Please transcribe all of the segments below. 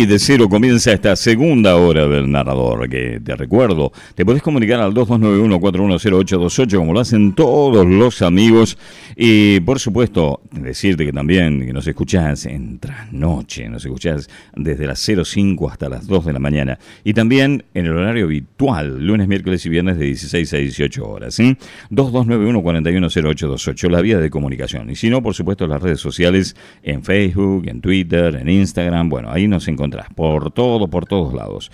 Y de cero comienza esta segunda hora del narrador, que te recuerdo, te podés comunicar al 2291-410828 como lo hacen todos los amigos. Y por supuesto, decirte que también nos escuchás en trasnoche, nos escuchás desde las 05 hasta las 2 de la mañana. Y también en el horario habitual, lunes, miércoles y viernes de 16 a 18 horas. ¿sí? 2291-410828, la vía de comunicación. Y si no, por supuesto, las redes sociales en Facebook, en Twitter, en Instagram. Bueno, ahí nos encontramos por todo, por todos lados.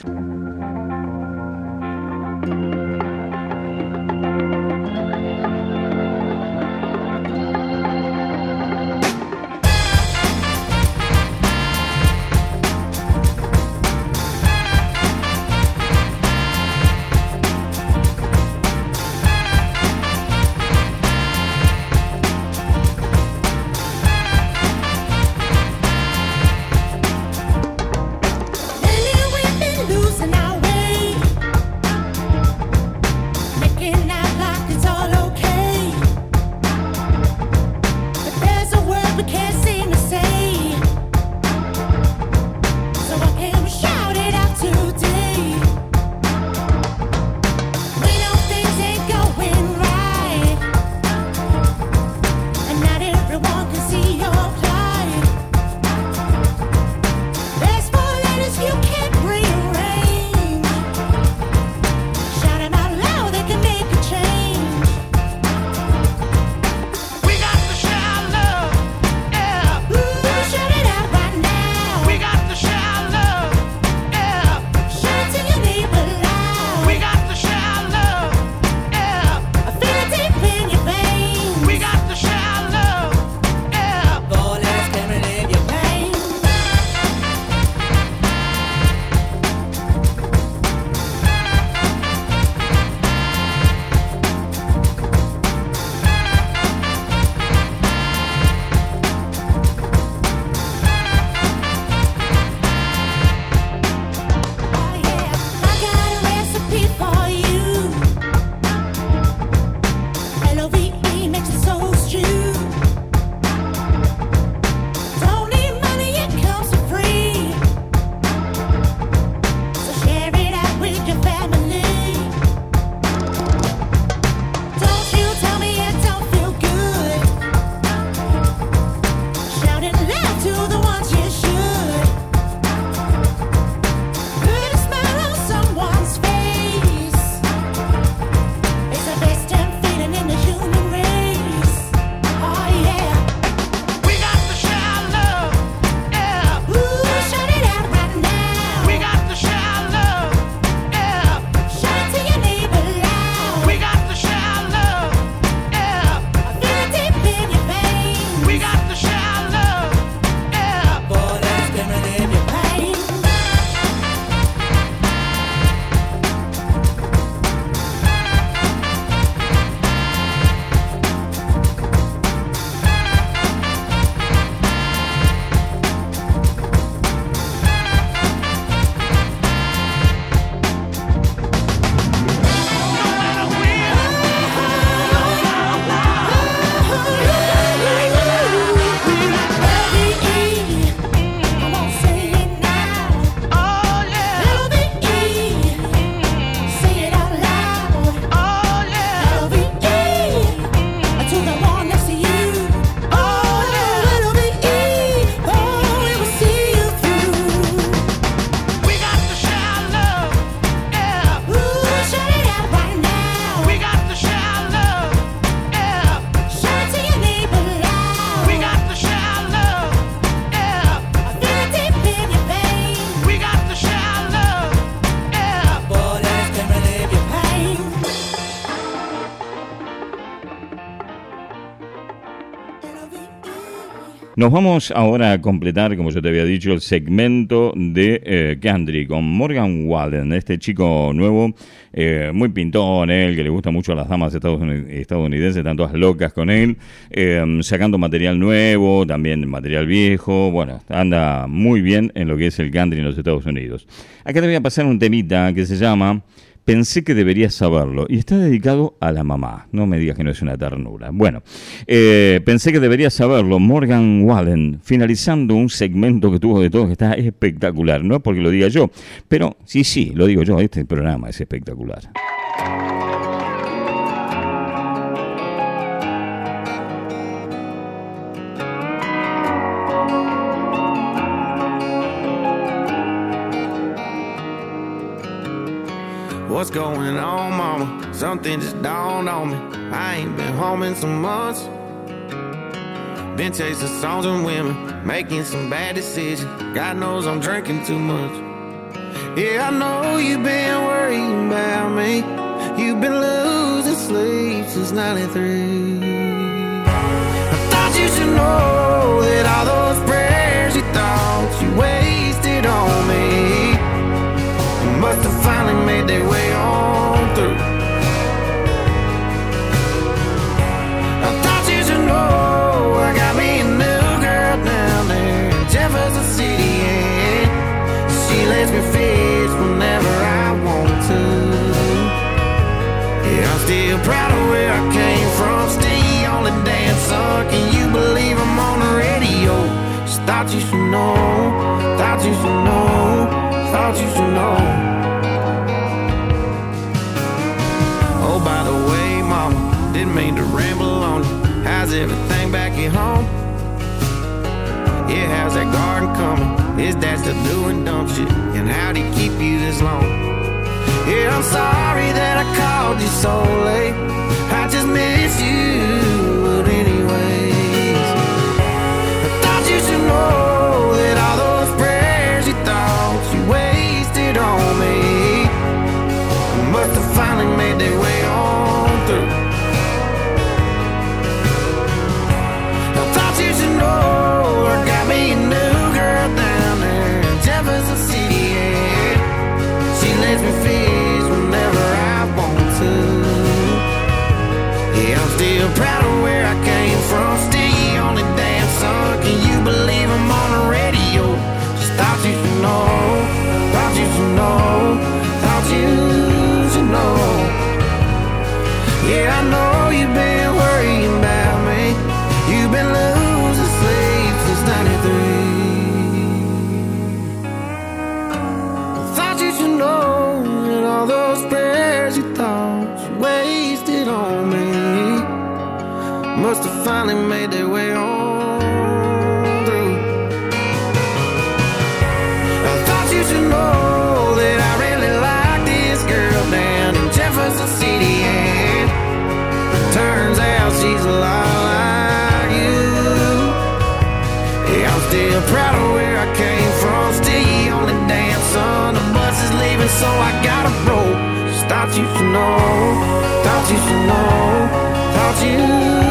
Nos vamos ahora a completar, como yo te había dicho, el segmento de eh, con Morgan Walden, este chico nuevo, eh, muy pintón, él, que le gusta mucho a las damas estadounidenses, están todas locas con él, eh, sacando material nuevo, también material viejo, bueno, anda muy bien en lo que es el country en los Estados Unidos. Acá te voy a pasar un temita que se llama pensé que deberías saberlo. Y está dedicado a la mamá. No me digas que no es una ternura. Bueno, eh, pensé que deberías saberlo. Morgan Wallen, finalizando un segmento que tuvo de todo que está espectacular. No porque lo diga yo, pero sí, sí, lo digo yo. Este programa es espectacular. Going on, mama? Something just dawned on me. I ain't been home in some months. Been chasing songs and women, making some bad decisions. God knows I'm drinking too much. Yeah, I know you've been worrying about me. You've been losing sleep since 93. I thought you should know that all those must have finally made their way on through. I thought you should know I got me a new girl down there in Jefferson City, and she lets me fish whenever I want to. Yeah, I'm still proud of where I came from. Stay on the dance song. Can you believe I'm on the radio? Just thought you should know. Thought you should know. Thought you should know. How's everything back at home? Yeah, how's that garden coming? Is that still doing dumb shit? And how'd he keep you this long? Yeah, I'm sorry that I called you so late. I just miss you, but anyways, I thought you should know you should know. Thought you should know. Thought you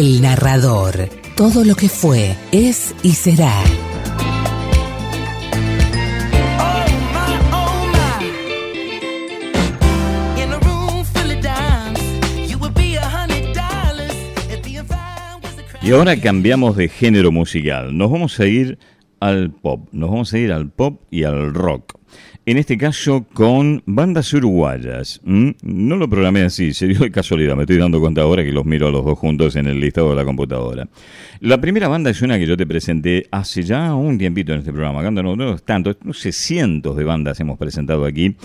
El narrador. Todo lo que fue, es y será. Y ahora cambiamos de género musical. Nos vamos a ir al pop. Nos vamos a ir al pop y al rock. En este caso con bandas uruguayas. No lo programé así, se dio de casualidad. Me estoy dando cuenta ahora que los miro a los dos juntos en el listado de la computadora. La primera banda es una que yo te presenté hace ya un tiempito en este programa. No, no tanto, no sé, cientos de bandas hemos presentado aquí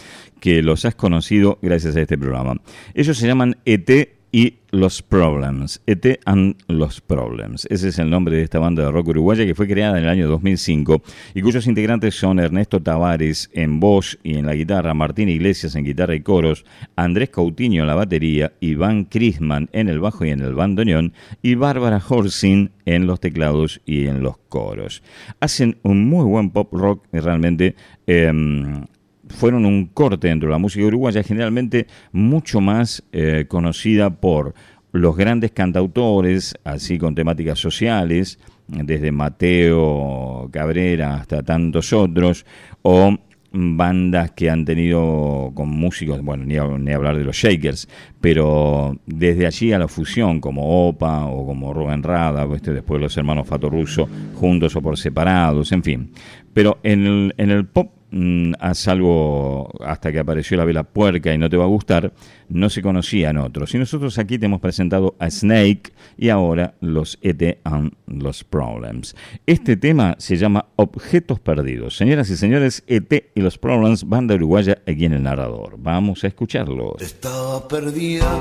que los has conocido gracias a este programa. Ellos se llaman ET y Los Problems. ET and Los Problems. Ese es el nombre de esta banda de rock uruguaya que fue creada en el año 2005 y cuyos integrantes son Ernesto Tavares en voz y en la guitarra, Martín Iglesias en guitarra y coros, Andrés Coutinho en la batería, Iván Crisman en el bajo y en el bandoneón y Bárbara Horsin en los teclados y en los coros. Hacen un muy buen pop rock realmente. Em, fueron un corte dentro de la música uruguaya, generalmente mucho más eh, conocida por los grandes cantautores, así con temáticas sociales, desde Mateo Cabrera hasta tantos otros, o bandas que han tenido con músicos, bueno, ni, hablar de los Shakers, pero desde allí a la fusión, como Opa o como Rubén Rada, este, después los hermanos Fato Russo, juntos o por separados, en fin. Pero en el, en el pop Mm, haz algo hasta que apareció la vela puerca y no te va a gustar, no se conocían otros. Y nosotros aquí te hemos presentado a Snake y ahora los ET and los Problems. Este tema se llama Objetos Perdidos. Señoras y señores, ET y los Problems, banda uruguaya aquí en el narrador. Vamos a escucharlos. Estaba perdida,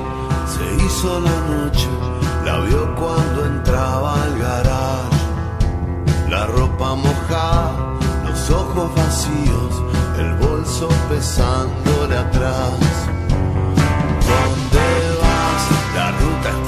se hizo la noche, la vio cuando entraba al garage, la ropa mojada ojos vacíos, el bolso pesándole atrás. ¿Dónde vas? La ruta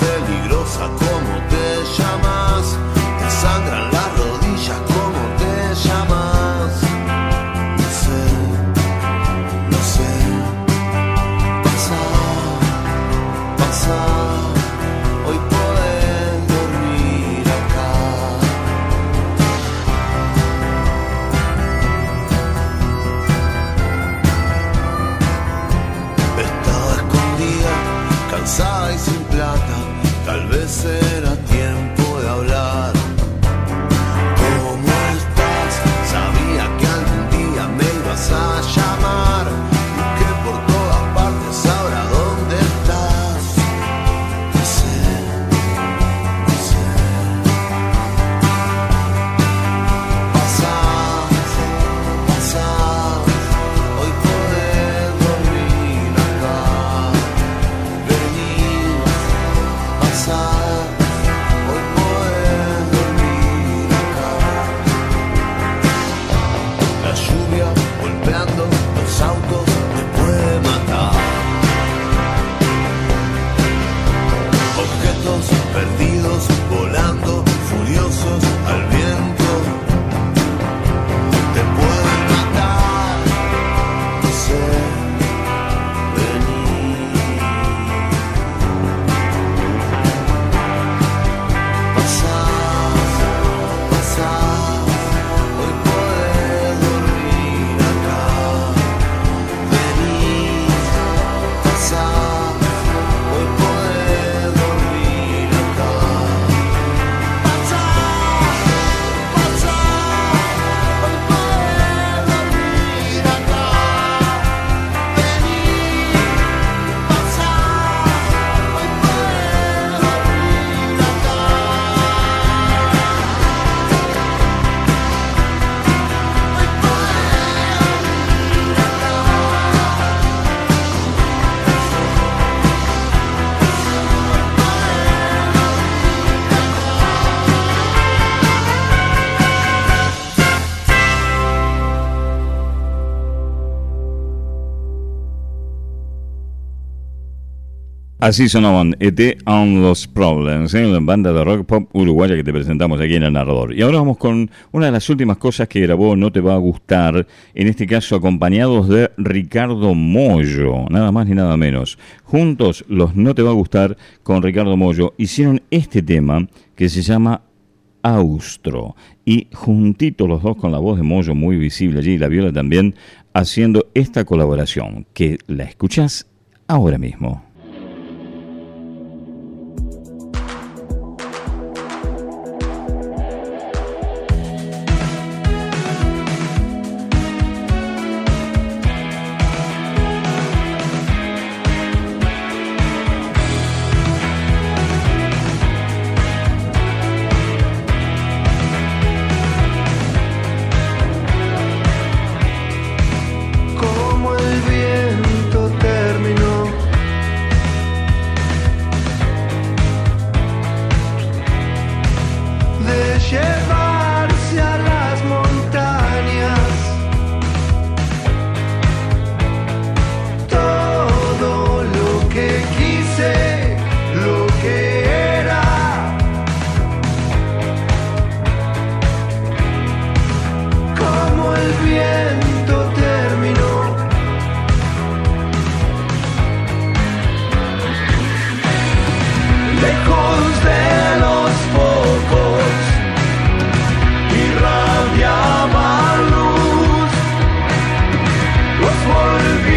Así sonaban ET and los Problems, ¿eh? la banda de rock pop uruguaya que te presentamos aquí en el narrador. Y ahora vamos con una de las últimas cosas que grabó No Te Va a Gustar, en este caso acompañados de Ricardo Mollo, nada más ni nada menos. Juntos, los No Te Va a Gustar con Ricardo Mollo hicieron este tema que se llama Austro. Y juntitos los dos con la voz de Mollo muy visible allí, y la viola también, haciendo esta colaboración, que la escuchás ahora mismo. wanna be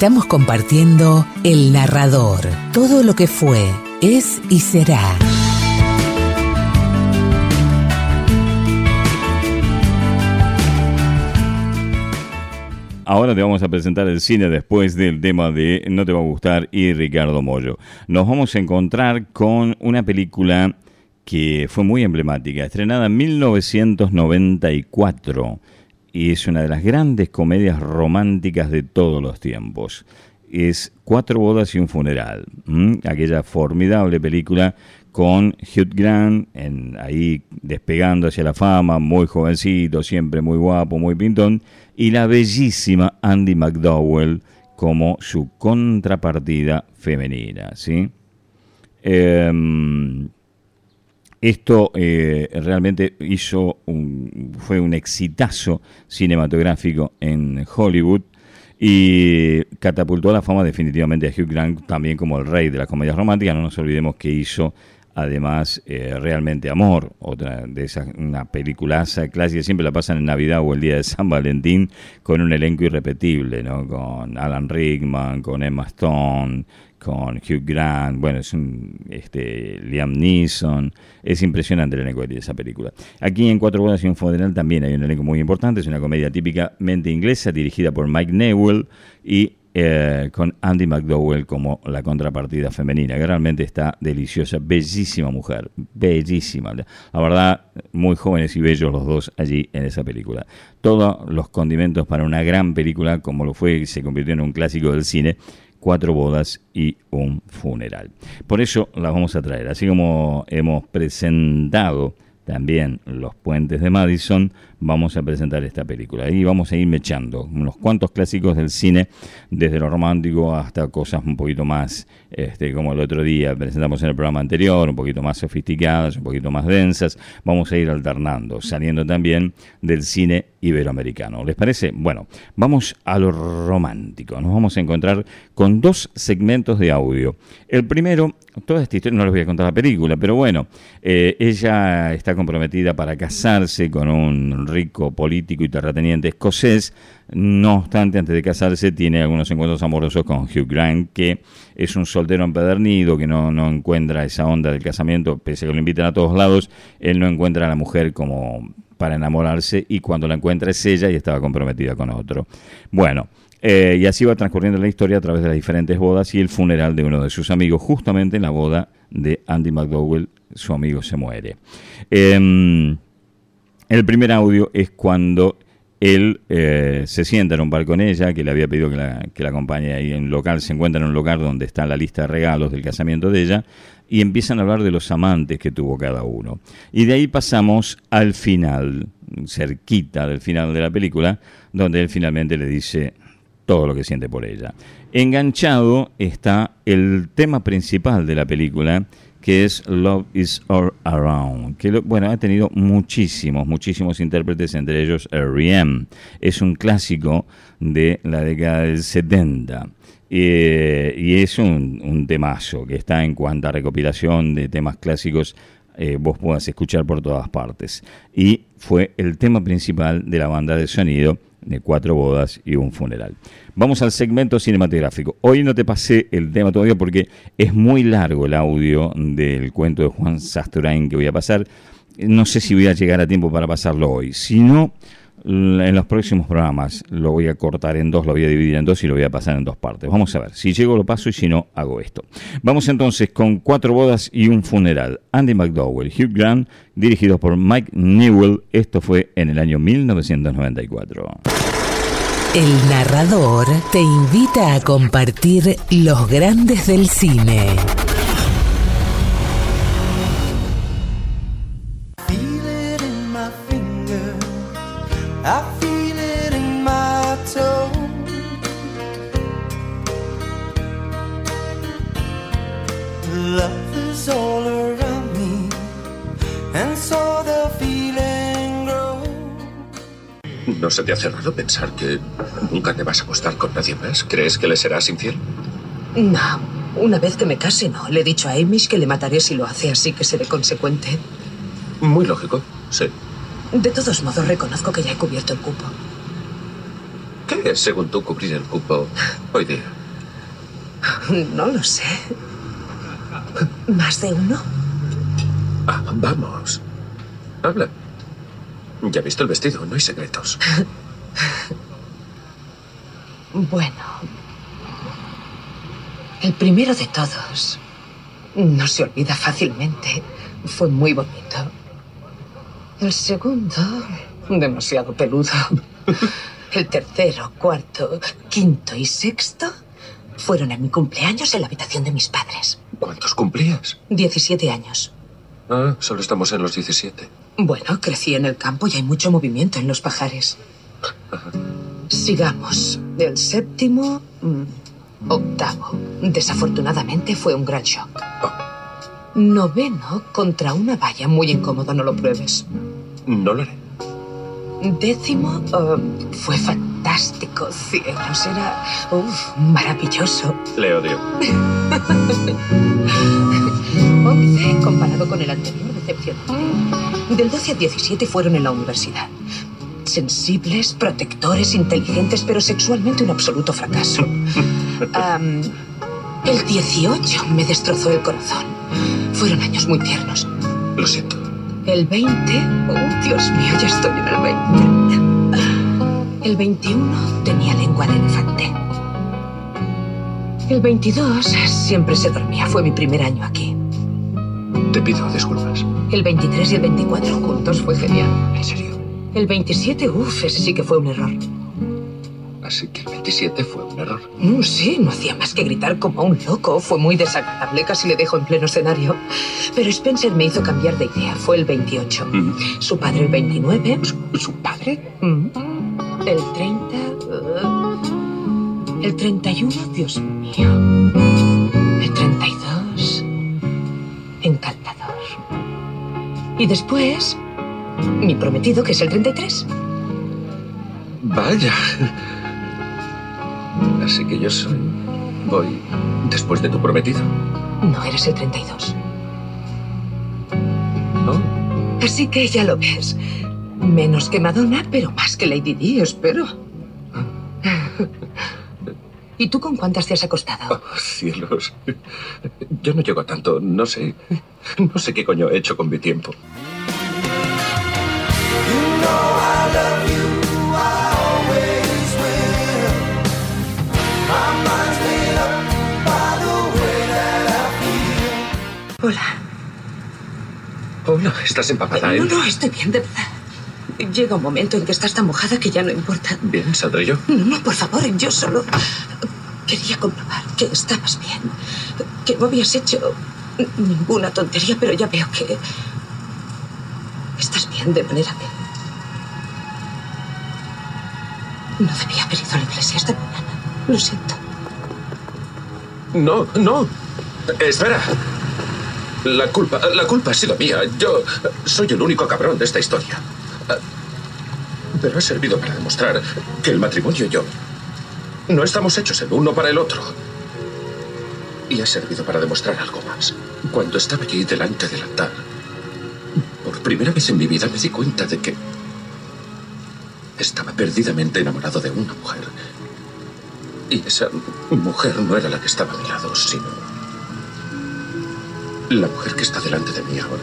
Estamos compartiendo El Narrador, todo lo que fue, es y será. Ahora te vamos a presentar el cine después del tema de No te va a gustar y Ricardo Mollo. Nos vamos a encontrar con una película que fue muy emblemática, estrenada en 1994 y es una de las grandes comedias románticas de todos los tiempos. Es Cuatro bodas y un funeral, aquella formidable película con Hugh Grant en, ahí despegando hacia la fama, muy jovencito, siempre muy guapo, muy pintón, y la bellísima Andy McDowell como su contrapartida femenina, ¿sí? Em, esto eh, realmente hizo un, fue un exitazo cinematográfico en Hollywood y catapultó a la fama definitivamente a Hugh Grant también como el rey de las comedias románticas. No nos olvidemos que hizo además eh, realmente Amor, otra de esas, una peliculaza clásica, siempre la pasan en Navidad o el día de San Valentín con un elenco irrepetible, ¿no? con Alan Rickman, con Emma Stone, con Hugh Grant, bueno, es un este, Liam Neeson, es impresionante el elenco de esa película. Aquí en Cuatro Bodas y un Funeral también hay un elenco muy importante, es una comedia típicamente inglesa dirigida por Mike Newell y eh, con Andy McDowell como la contrapartida femenina, que realmente está deliciosa, bellísima mujer, bellísima. La verdad, muy jóvenes y bellos los dos allí en esa película. Todos los condimentos para una gran película, como lo fue y se convirtió en un clásico del cine, cuatro bodas y un funeral. Por eso las vamos a traer. Así como hemos presentado también Los Puentes de Madison, vamos a presentar esta película. Y vamos a ir mechando unos cuantos clásicos del cine, desde lo romántico hasta cosas un poquito más, este, como el otro día presentamos en el programa anterior, un poquito más sofisticadas, un poquito más densas. Vamos a ir alternando, saliendo también del cine iberoamericano. ¿Les parece? Bueno, vamos a lo romántico. Nos vamos a encontrar con dos segmentos de audio. El primero toda esta historia, no les voy a contar la película, pero bueno, eh, ella está comprometida para casarse con un rico político y terrateniente escocés. No obstante, antes de casarse, tiene algunos encuentros amorosos con Hugh Grant, que es un soltero empedernido, que no, no encuentra esa onda del casamiento, pese a que lo invitan a todos lados, él no encuentra a la mujer como para enamorarse y cuando la encuentra es ella y estaba comprometida con otro. Bueno, eh, y así va transcurriendo la historia a través de las diferentes bodas y el funeral de uno de sus amigos. Justamente en la boda de Andy McDowell, su amigo se muere. Em, el primer audio es cuando él eh, se sienta en un bar con ella, que le había pedido que la, que la acompañe ahí en local, se encuentra en un lugar donde está la lista de regalos del casamiento de ella, y empiezan a hablar de los amantes que tuvo cada uno. Y de ahí pasamos al final, cerquita del final de la película, donde él finalmente le dice todo lo que siente por ella. Enganchado está el tema principal de la película, que es Love is All Around, que lo- bueno, ha tenido muchísimos, muchísimos intérpretes, entre ellos R.E.M. Es un clásico de la década del 70. Eh, y es un, un temazo que está en cuanto a recopilación de temas clásicos eh, vos puedas escuchar por todas partes. Y fue el tema principal de la banda de sonido de cuatro bodas y un funeral. Vamos al segmento cinematográfico. Hoy no te pasé el tema todavía porque es muy largo el audio del cuento de Juan Sasturain que voy a pasar. No sé si voy a llegar a tiempo para pasarlo hoy. Si no, en los próximos programas lo voy a cortar en dos, lo voy a dividir en dos y lo voy a pasar en dos partes. Vamos a ver, si llego lo paso y si no, hago esto. Vamos entonces con cuatro bodas y un funeral. Andy McDowell, Hugh Grant, dirigidos por Mike Newell. Esto fue en el año 1994. El narrador te invita a compartir los grandes del cine. Love is all around me, and so the feeling grows. ¿No se te hace raro pensar que nunca te vas a acostar con nadie más? ¿Crees que le serás infiel? No, una vez que me case, no. Le he dicho a Amish que le mataré si lo hace, así que seré consecuente. Muy lógico, sí. De todos modos, reconozco que ya he cubierto el cupo. ¿Qué es, según tú, cubrir el cupo hoy día? No lo sé. ¿Más de uno? Ah, vamos. Habla. Ya he visto el vestido, no hay secretos. Bueno. El primero de todos no se olvida fácilmente. Fue muy bonito. El segundo, demasiado peludo. El tercero, cuarto, quinto y sexto fueron en mi cumpleaños en la habitación de mis padres. ¿Cuántos cumplías? 17 años. Ah, solo estamos en los 17. Bueno, crecí en el campo y hay mucho movimiento en los pajares. Sigamos. El séptimo, mm, octavo. Desafortunadamente fue un gran shock. Noveno contra una valla muy incómodo, no lo pruebes. No lo haré. Décimo eh, fue fantástico, cielos, era uf, maravilloso. Le odio. Once comparado con el anterior, decepcionante. Del 12 al 17 fueron en la universidad. Sensibles, protectores, inteligentes, pero sexualmente un absoluto fracaso. El 18 me destrozó el corazón. Fueron años muy tiernos. Lo siento. El 20, oh Dios mío, ya estoy en el 20. El 21 tenía lengua de elefante. El 22 siempre se dormía, fue mi primer año aquí. Te pido disculpas. El 23 y el 24 juntos fue genial. ¿En serio? El 27, uff, ese sí que fue un error. Así que el 27 fue un error. Mm, sí, no hacía más que gritar como un loco. Fue muy desagradable, casi le dejo en pleno escenario. Pero Spencer me hizo cambiar de idea. Fue el 28. Mm. Su padre el 29. ¿Su, su padre? Mm. El 30. uh, el 31, Dios mío. Y después. Mi prometido, que es el 33. Vaya. Así que yo soy. Voy después de tu prometido. No eres el 32. ¿No? Así que ya lo ves. Menos que Madonna, pero más que Lady Di, espero. ¿Y tú con cuántas te has acostado? Oh, cielos. Yo no llego a tanto. No sé. No sé qué coño he hecho con mi tiempo. Hola. Hola, ¿estás empapada, No, eh? no, estoy bien, de verdad. Llega un momento en que estás tan mojada que ya no importa. Bien, ¿saldré yo? No, no, por favor, yo solo quería comprobar que estabas bien, que no habías hecho ninguna tontería, pero ya veo que estás bien de manera que no debía haber ido a la iglesia esta mañana. Lo siento. No, no. Espera. La culpa, la culpa ha sido mía. Yo soy el único cabrón de esta historia. Pero ha servido para demostrar que el matrimonio y yo no estamos hechos el uno para el otro. Y ha servido para demostrar algo más. Cuando estaba allí delante del altar, por primera vez en mi vida me di cuenta de que estaba perdidamente enamorado de una mujer. Y esa mujer no era la que estaba a mi lado, sino la mujer que está delante de mí ahora.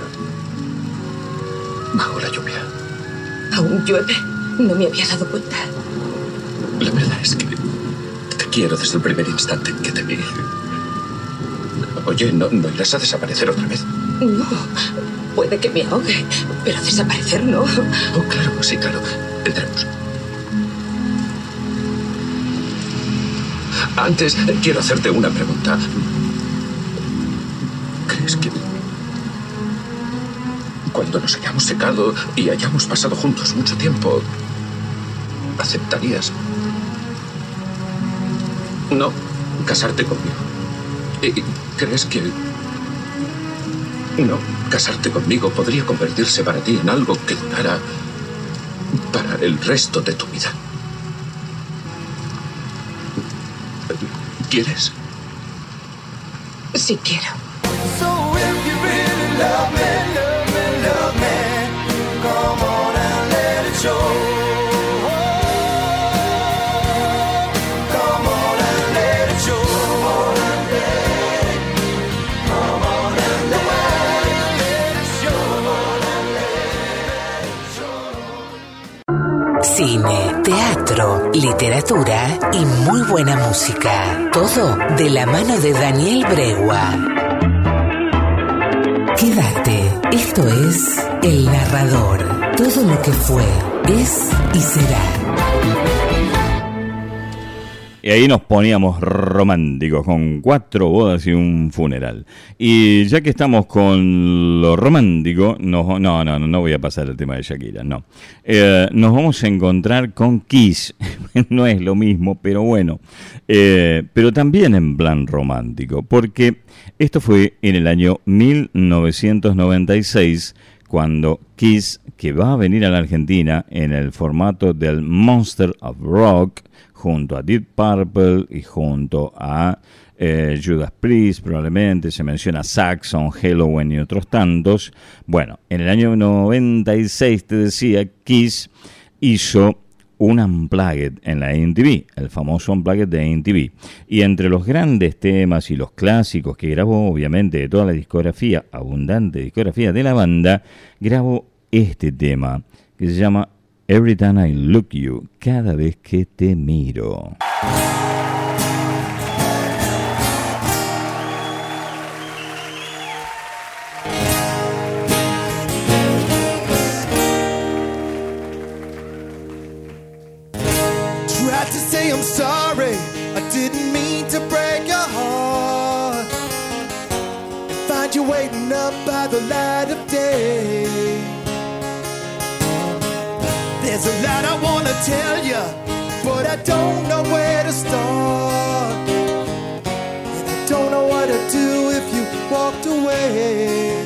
Bajo la lluvia. Aún llueve. No me había dado cuenta. La verdad es que te quiero desde el primer instante en que te vi. Oye, ¿no, no irás a desaparecer otra vez? No, puede que me ahogue, pero desaparecer no. Oh, claro, sí, claro. Entremos. Antes, quiero hacerte una pregunta. Cuando nos hayamos secado y hayamos pasado juntos mucho tiempo, aceptarías no casarte conmigo? ¿Y crees que no casarte conmigo podría convertirse para ti en algo que durara para el resto de tu vida? ¿Quieres? Sí quiero. So if you really love me, Cine, teatro, literatura y muy buena música. Todo de la mano de Daniel Bregua. Esto es El Narrador. Todo lo que fue, es y será. Y ahí nos poníamos románticos, con cuatro bodas y un funeral. Y ya que estamos con lo romántico, no, no, no, no voy a pasar el tema de Shakira, no. Eh, nos vamos a encontrar con Kiss. no es lo mismo, pero bueno. Eh, pero también en plan romántico, porque esto fue en el año 1996 cuando Kiss, que va a venir a la Argentina en el formato del Monster of Rock, junto a Deep Purple y junto a eh, Judas Priest, probablemente se menciona Saxon, Halloween y otros tantos. Bueno, en el año 96, te decía, Kiss hizo un Unplugged en la MTV, el famoso Unplugged de MTV. Y entre los grandes temas y los clásicos que grabó, obviamente, de toda la discografía, abundante discografía de la banda, grabó este tema que se llama Every Time I Look You, cada vez que te miro. Tell you, but I don't know where to start. And I don't know what to do if you walked away.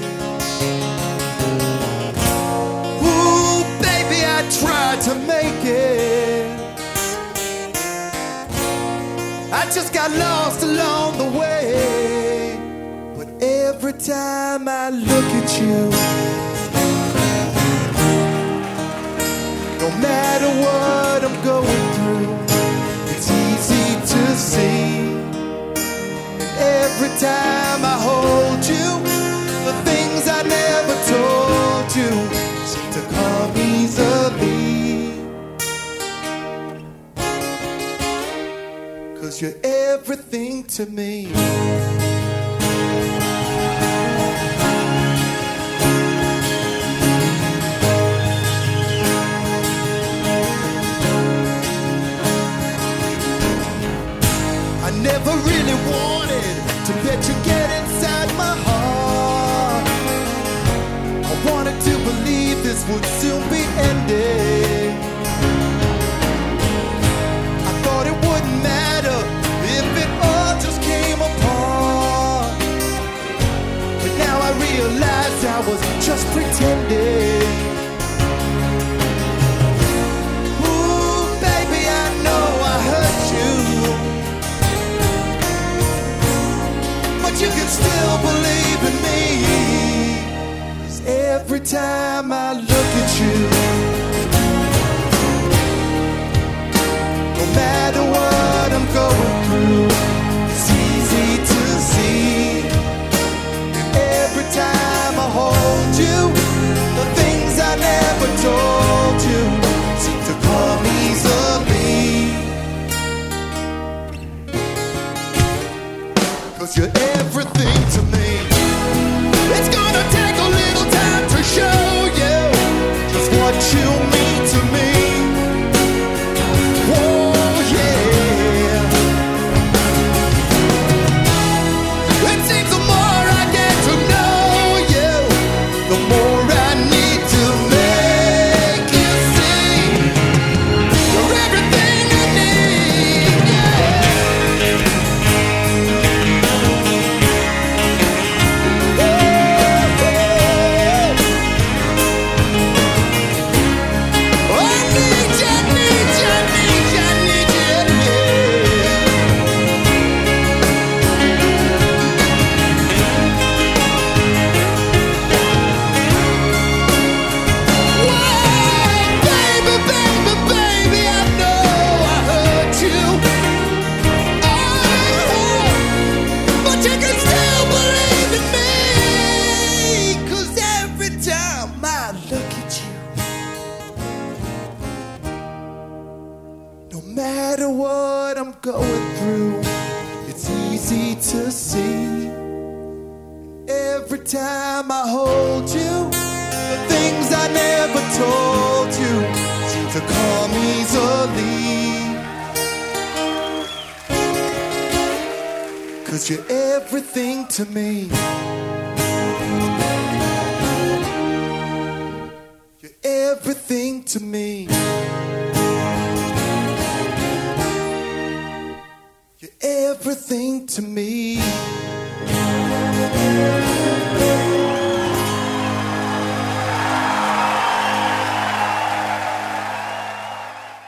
Ooh, baby, I tried to make it. I just got lost along the way. But every time I look at you, matter what I'm going through, it's easy to see. Every time I hold you, the things I never told you seem to come easily. Cause you're everything to me. Never really wanted to let you get inside my heart. I wanted to believe this would soon be ending. I thought it wouldn't matter if it all just came apart. But now I realize I was just pretending. Still believe in me. every time I look at you, no matter what I'm going through, it's easy to see. Every time I hold you, the things I never told you seem to come easily. Cause you're you mean to me.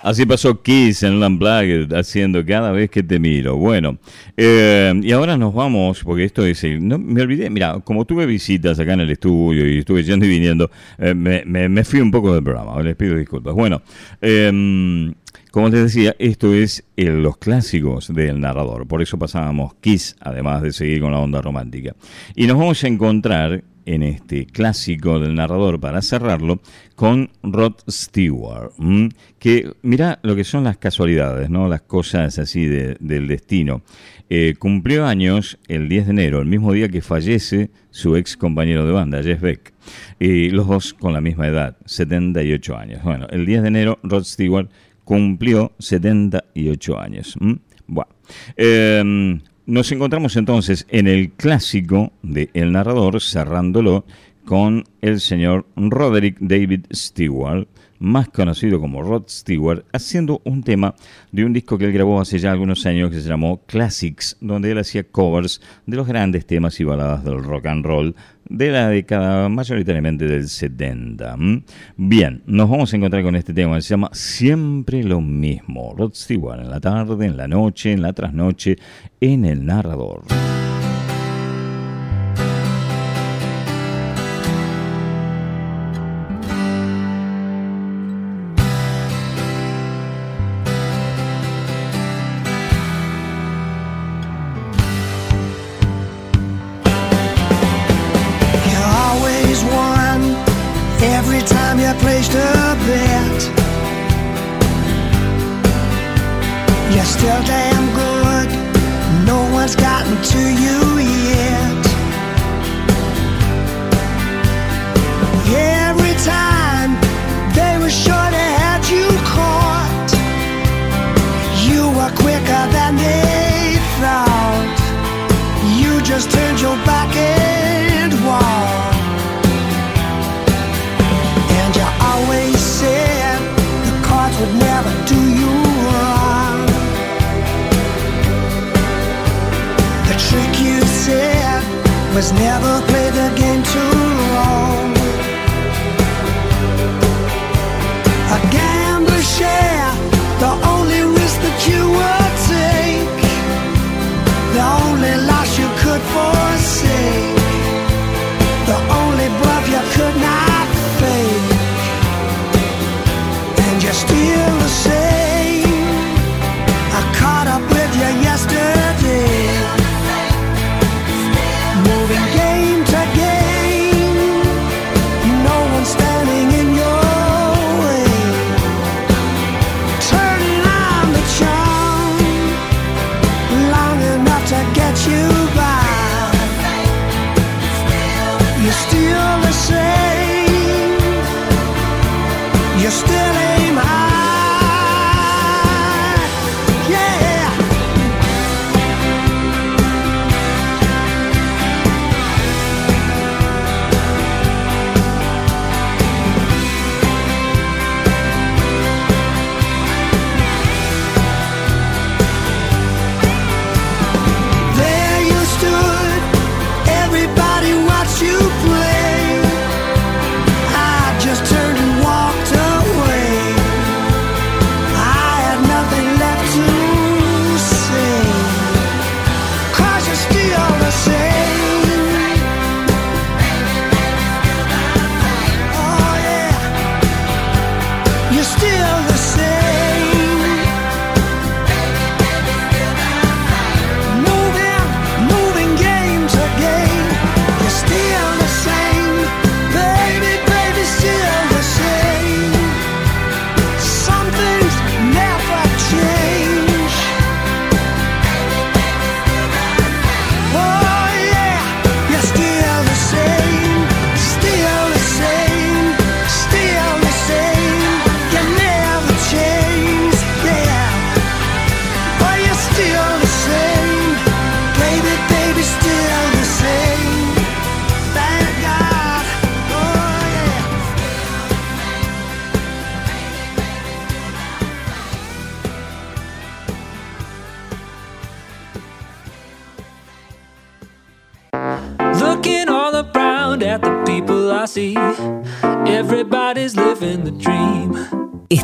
Así pasó Kiss en Unplugged haciendo cada vez que te miro. Bueno, eh, y ahora nos vamos, porque esto es. el- No, me olvidé, mira, como tuve visitas acá en el estudio y estuve yendo y viniendo, eh, me, me- me fui un poco del programa, les pido disculpas. Bueno, eh, como les decía, esto es eh, los clásicos del narrador, por eso pasábamos Kiss, además de seguir con la onda romántica. Y nos vamos a encontrar en este clásico del narrador para cerrarlo con Rod Stewart, que mira lo que son las casualidades, ¿no? Las cosas así de- del destino. Eh, cumplió años el 10 de enero, el mismo día que fallece su ex compañero de banda, Jeff Beck. Y los dos con la misma edad, 78 años. Bueno, el 10 de enero Rod Stewart cumplió 78 años. Bueno, nos encontramos entonces en el clásico de El Narrador, cerrándolo con el señor Roderick David Stewart, más conocido como Rod Stewart, haciendo un tema de un disco que él grabó hace ya algunos años que se llamó Classics, donde él hacía covers de los grandes temas y baladas del rock and roll de la década mayoritariamente del 70. ¿m? Bien, nos vamos a encontrar con este tema se llama Siempre lo mismo. Rod Stewart en la tarde, en la noche, en la trasnoche, en el narrador. till the was never played again.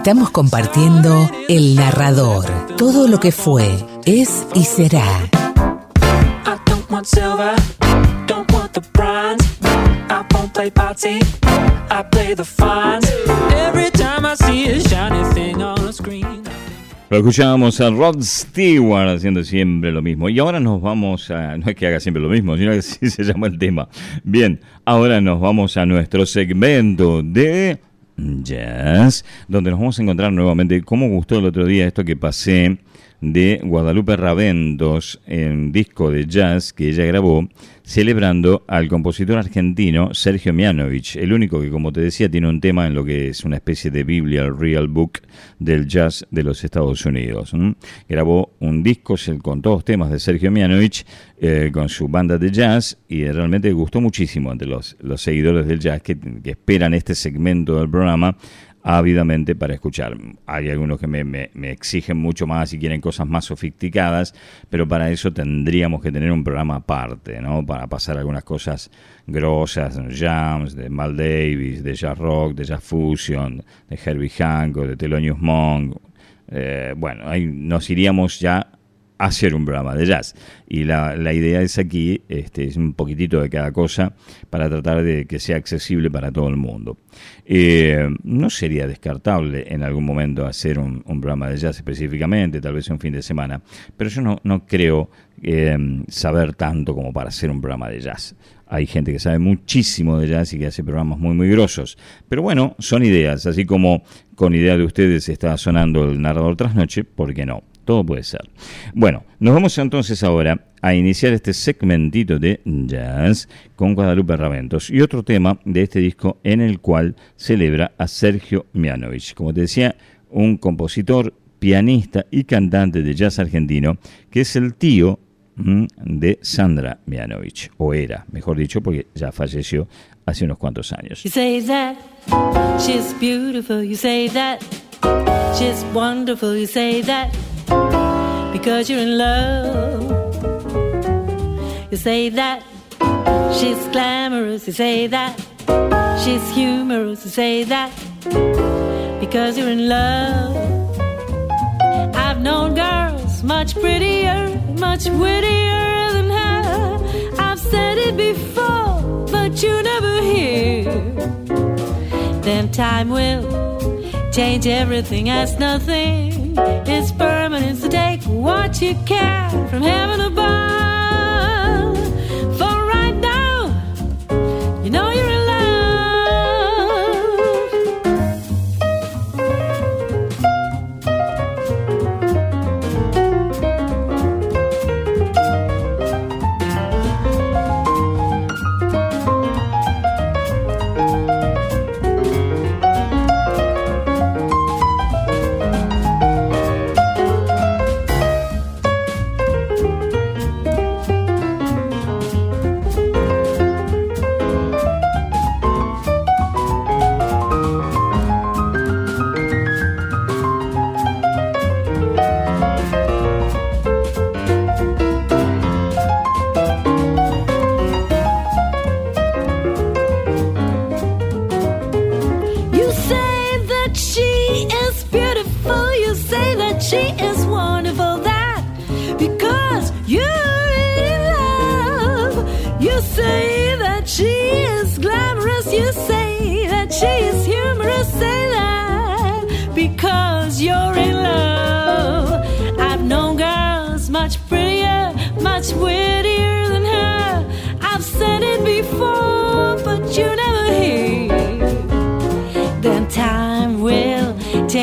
Estamos compartiendo El Narrador, todo lo que fue, es y será. I don't want silver, don't want the bronze. I won't play party, I play the fines. Every time I see a shiny thing on a screen. Lo escuchábamos a Rod Stewart haciendo siempre lo mismo. Y ahora nos vamos a. No es que haga siempre lo mismo, sino que así se llama el tema. Bien, ahora nos vamos a nuestro segmento de jazz, donde nos vamos a encontrar nuevamente. ¿Cómo gustó el otro día esto que pasé de Guadalupe Raventos en disco de jazz que ella grabó, celebrando al compositor argentino Sergio Mianovich, el único que, como te decía, tiene un tema en lo que es una especie de Biblia, el Real Book del jazz de los Estados Unidos. Grabó un disco con todos temas de Sergio Mianovich eh, con su banda de jazz y realmente gustó muchísimo entre los, los seguidores del jazz que esperan este segmento del programa ávidamente para escuchar. Hay algunos que me, me- exigen mucho más y quieren cosas más sofisticadas, pero para eso tendríamos que tener un programa aparte, ¿no? Para pasar algunas cosas grosas, jams, de Mal Davis, de jazz rock, de jazz fusion, de Herbie Hancock, de Thelonious Monk. Eh, bueno, ahí nos iríamos ya hacer un programa de jazz. Y la, la idea es aquí, este, es un poquitito de cada cosa para tratar de que sea accesible para todo el mundo. Eh, no sería descartable en algún momento hacer un, un programa de jazz específicamente, tal vez un fin de semana, pero yo no, no creo eh, saber tanto como para hacer un programa de jazz. Hay gente que sabe muchísimo de jazz y que hace programas muy, muy grosos. Pero bueno, son ideas, así como con idea de ustedes está sonando el narrador trasnoche, ¿por qué no? Todo puede ser. Bueno, nos vamos entonces ahora a iniciar este segmentito de jazz con Guadalupe Raventos y otro tema de este disco en el cual celebra a Sergio Mianovich. Como te decía, un compositor, pianista y cantante de jazz argentino que es el tío mm, de Sandra Mianovich, o era, mejor dicho, porque ya falleció hace unos cuantos años. You say that she's beautiful, you say that she's wonderful, you say that because you're in love. You say that she's glamorous, you say that she's humorous, you say that because you're in love. I've known girls much prettier, much wittier than her. I've said it before, but you never hear. Then time will change everything as nothing It's permanence to take what you can from heaven above.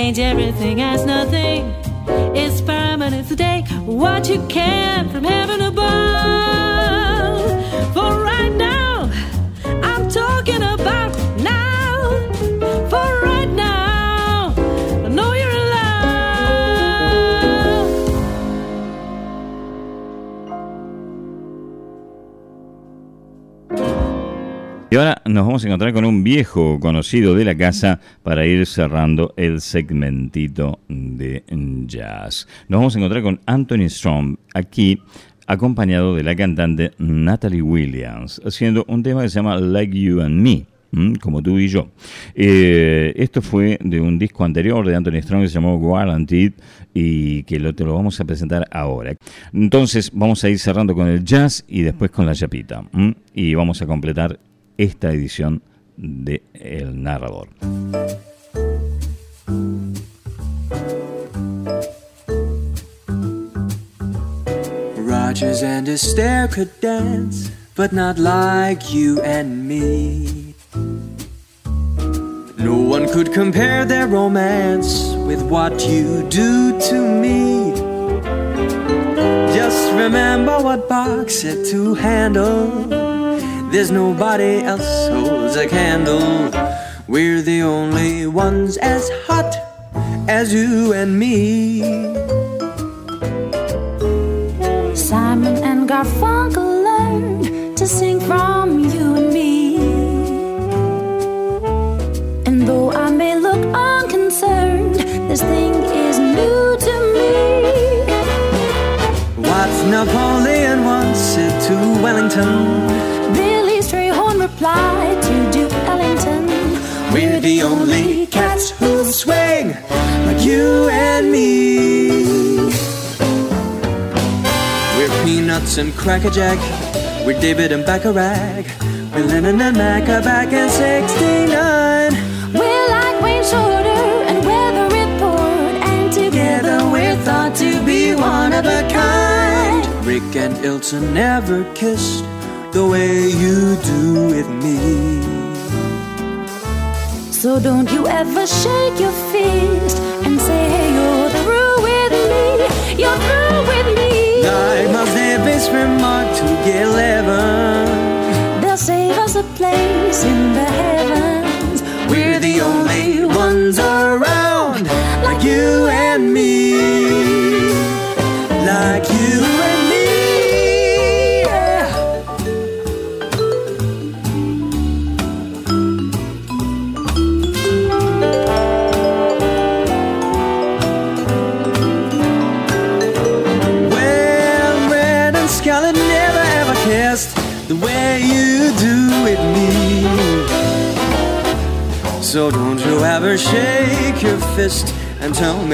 Change everything as nothing is permanent. Take what you can from heaven nos vamos a encontrar con un viejo conocido de la casa para ir cerrando el segmentito de jazz. Nos vamos a encontrar con Anthony Strong aquí acompañado de la cantante Natalie Williams haciendo un tema que se llama Like You and Me. Como tú y yo. Eh, esto fue de un disco anterior de Anthony Strong que se llamó Guaranteed y que lo, te lo vamos a presentar ahora. Entonces vamos a ir cerrando con el jazz y después con la chapita. Y vamos a completar esta edición de El Narrador. Rogers and Astaire could dance, but not like you and me. No one could compare their romance with what you do to me. Just remember what Bach said to handle. There's nobody else holds a candle. We're the only ones as hot as you and me. Simon and Garfunkel learned to sing from you and me. And though I may look unconcerned, this thing is new to me. What Napoleon once said to Wellington. The only cats who swing like you and me. We're Peanuts and crackerjack. We're David and Bacharach. We're Lennon and Maca back in 69. We're like Wayne Shorter and Weather Report, and together we're thought to be one of a kind. Rick and Ilton never kissed the way you do with me. So don't you ever shake your fist and say hey, you're through with me. You're through with me. Like my therapist remarked to eleven, they'll save us a place in the heavens. We're the only ones around, like you and me.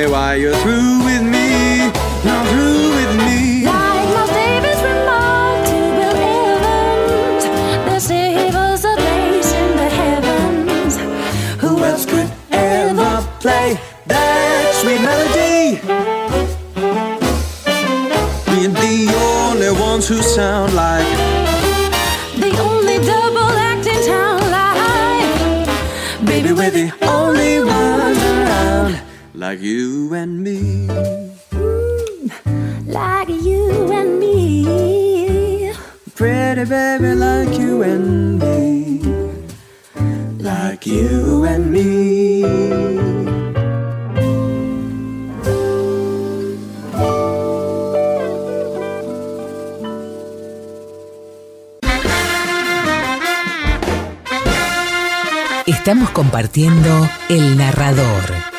Me why you're through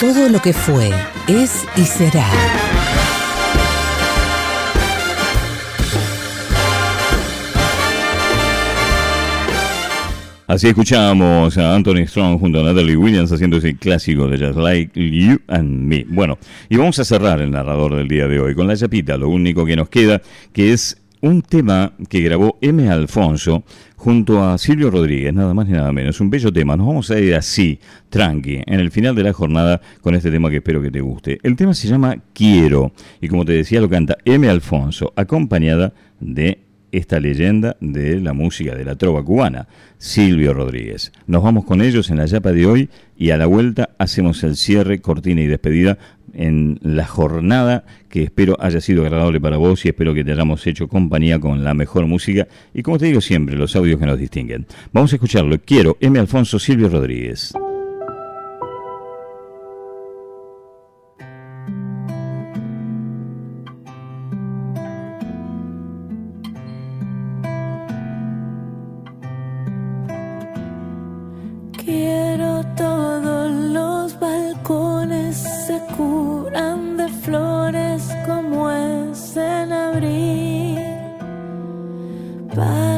todo lo que fue, es y será. Así escuchamos a Anthony Strong junto a Natalie Williams haciendo ese clásico de Just Like You and Me. Bueno, y vamos a cerrar el narrador del día de hoy con la chapita, lo único que nos queda, que es un tema que grabó M. Alfonso junto a Silvio Rodríguez, nada más ni nada menos. Un bello tema. Nos vamos a ir así, tranqui, en el final de la jornada con este tema que espero que te guste. El tema se llama Quiero y como te decía lo canta M. Alfonso, acompañada de esta leyenda de la música de la trova cubana, Silvio Rodríguez. Nos vamos con ellos en la yapa de hoy y a la vuelta hacemos el cierre, cortina y despedida en la jornada que espero haya sido agradable para vos y espero que te hayamos hecho compañía con la mejor música y como te digo siempre, los audios que nos distinguen. Vamos a escucharlo. Quiero M. Alfonso Silvio Rodríguez. En abril para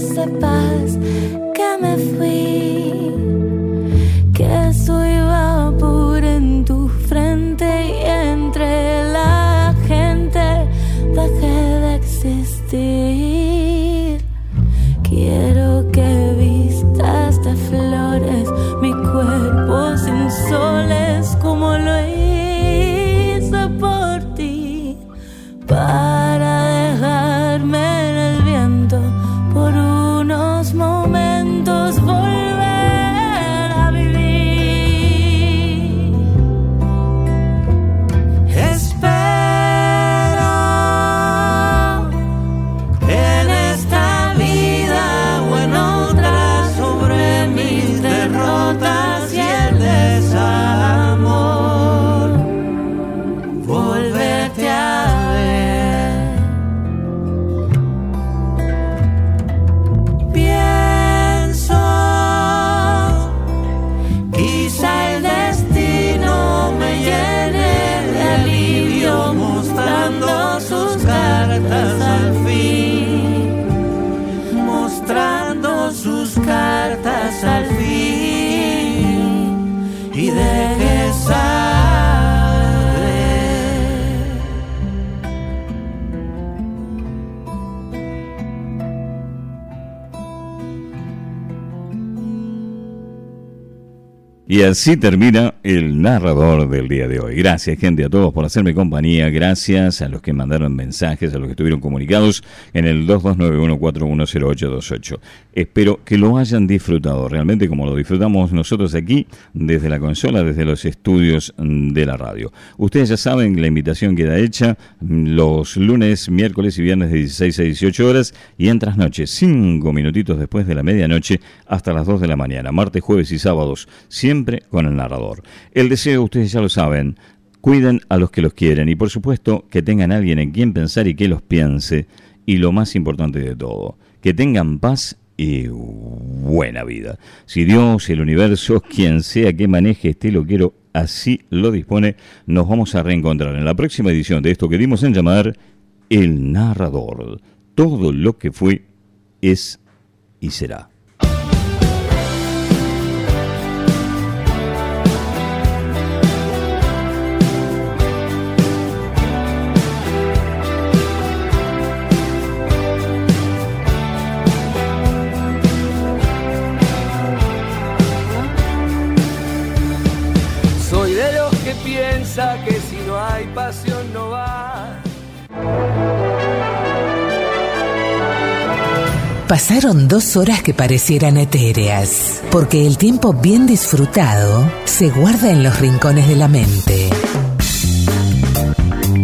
sepas que me fui, así termina el narrador del día de hoy. Gracias, gente, a todos por hacerme compañía. Gracias a los que mandaron mensajes, a los que estuvieron comunicados en el 2291410828. Espero que lo hayan disfrutado realmente como lo disfrutamos nosotros aquí desde la consola, desde los estudios de la radio. Ustedes ya saben, la invitación queda hecha los lunes, miércoles y viernes de 16 a 18 horas y en trasnoche, 5 minutitos después de la medianoche hasta las 2 de la mañana, martes, jueves y sábados, siempre con el narrador. El deseo, ustedes ya lo saben, cuiden a los que los quieren y por supuesto que tengan alguien en quien pensar y que los piense y lo más importante de todo, que tengan paz y buena vida. Si Dios, el universo, quien sea que maneje este lo quiero, así lo dispone, nos vamos a reencontrar en la próxima edición de esto que dimos en llamar El Narrador. Todo lo que fue, es y será. Pasaron dos horas que parecieran etéreas, porque el tiempo bien disfrutado se guarda en los rincones de la mente.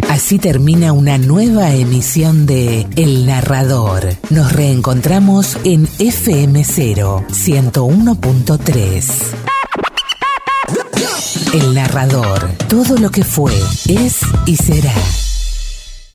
Así termina una nueva emisión de El Narrador. Nos reencontramos en FM0 101.3. El Narrador. Todo lo que fue, es y será.